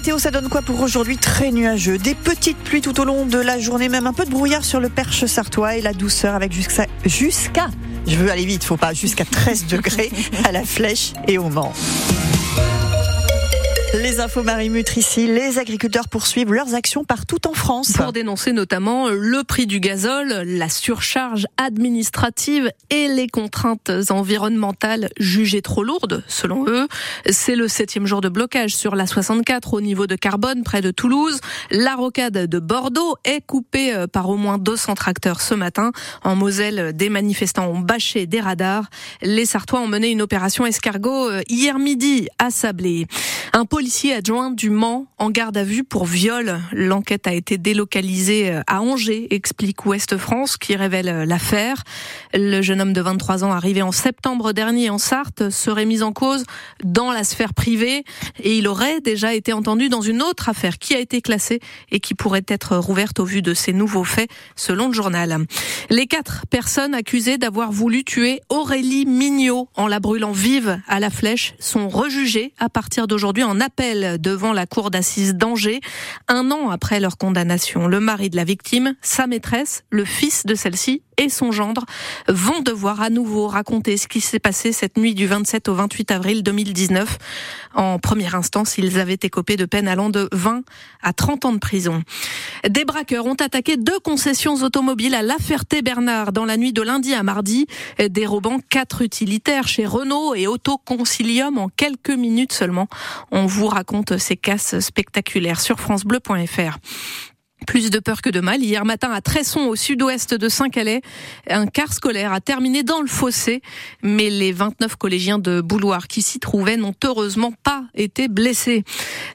météo, ça donne quoi pour aujourd'hui? Très nuageux. Des petites pluies tout au long de la journée, même un peu de brouillard sur le perche sartois et la douceur avec jusqu'à, jusqu'à, je veux aller vite, faut pas, jusqu'à 13 degrés à la flèche et au Mans. Les infos marimutres ici, les agriculteurs poursuivent leurs actions partout en France. Pour dénoncer notamment le prix du gazole, la surcharge administrative et les contraintes environnementales jugées trop lourdes, selon eux. C'est le septième jour de blocage sur la 64 au niveau de Carbone, près de Toulouse. La rocade de Bordeaux est coupée euh, par au moins 200 tracteurs ce matin. En Moselle, des manifestants ont bâché des radars. Les Sartois ont mené une opération escargot euh, hier midi à Sablé. Un policier adjoint du Mans en garde à vue pour viol. L'enquête a été délocalisée euh, à Angers, explique Ouest France, qui révèle euh, l'affaire. Le jeune homme de 23 ans, arrivé en septembre dernier en Sarthe, serait mis en cause dans la sphère privée et il aurait déjà été entendu dans une autre affaire qui a été classée et qui pourrait être rouverte au vu de ces nouveaux faits, selon le journal. Les quatre personnes accusées d'avoir voulu tuer Aurélie Mignot en la brûlant vive à la flèche sont rejugées à partir d'aujourd'hui en appel devant la cour d'assises d'Angers, un an après leur condamnation. Le mari de la victime, sa maîtresse, le fils de celle-ci et son gendre vont devoir à nouveau raconter ce qui s'est passé cette nuit du 27 au 28 avril 2019. En première instance, ils avaient écopé de peine allant de 20 à 30 ans de prison. Des braqueurs ont attaqué deux concessions automobiles à La Ferté-Bernard dans la nuit de lundi à mardi, dérobant quatre utilitaires chez Renault et Autoconcilium en quelques minutes seulement. On vous raconte ces casses spectaculaires sur francebleu.fr. Plus de peur que de mal. Hier matin, à Tresson, au sud-ouest de Saint-Calais, un car scolaire a terminé dans le fossé, mais les 29 collégiens de Bouloir qui s'y trouvaient n'ont heureusement pas été blessés.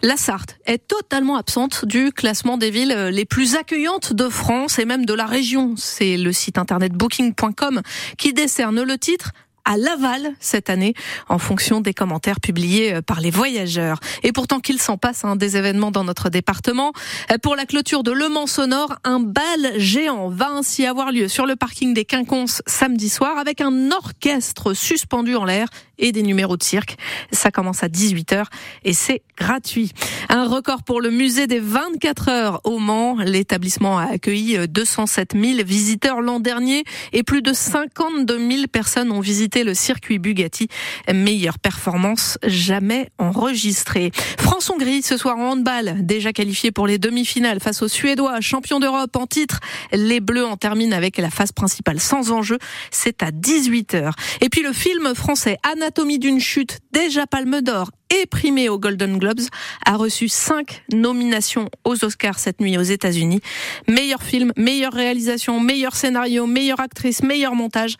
La Sarthe est totalement absente du classement des villes les plus accueillantes de France et même de la région. C'est le site internet booking.com qui décerne le titre à Laval cette année en fonction des commentaires publiés euh, par les voyageurs. Et pourtant qu'il s'en passe hein, des événements dans notre département. Euh, pour la clôture de Le Mans Sonore, un bal géant va ainsi avoir lieu sur le parking des Quinconces samedi soir avec un orchestre suspendu en l'air et des numéros de cirque. Ça commence à 18h et c'est gratuit. Un record pour le musée des 24 heures au Mans. L'établissement a accueilli 207 000 visiteurs l'an dernier et plus de 52 000 personnes ont visité le circuit Bugatti. Meilleure performance jamais enregistrée. France-Hongrie ce soir en handball, déjà qualifié pour les demi-finales face aux Suédois, champions d'Europe en titre. Les Bleus en terminent avec la phase principale sans enjeu. C'est à 18h. Et puis le film français Anatomie d'une chute, déjà palme d'or et primé aux Golden Globes, a reçu cinq nominations aux Oscars cette nuit aux États-Unis. Meilleur film, meilleure réalisation, meilleur scénario, meilleure actrice, meilleur montage.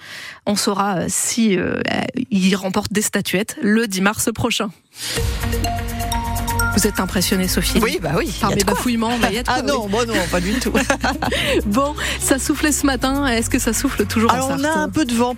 On saura euh, si euh, il remporte des statuettes le 10 mars prochain. Vous êtes impressionnée, Sophie? Oui, bah oui. Par mes bafouillements, bah, Ah non, moi non, pas du tout. bon, ça soufflait ce matin. Est-ce que ça souffle toujours Alors, on a un peu de vent.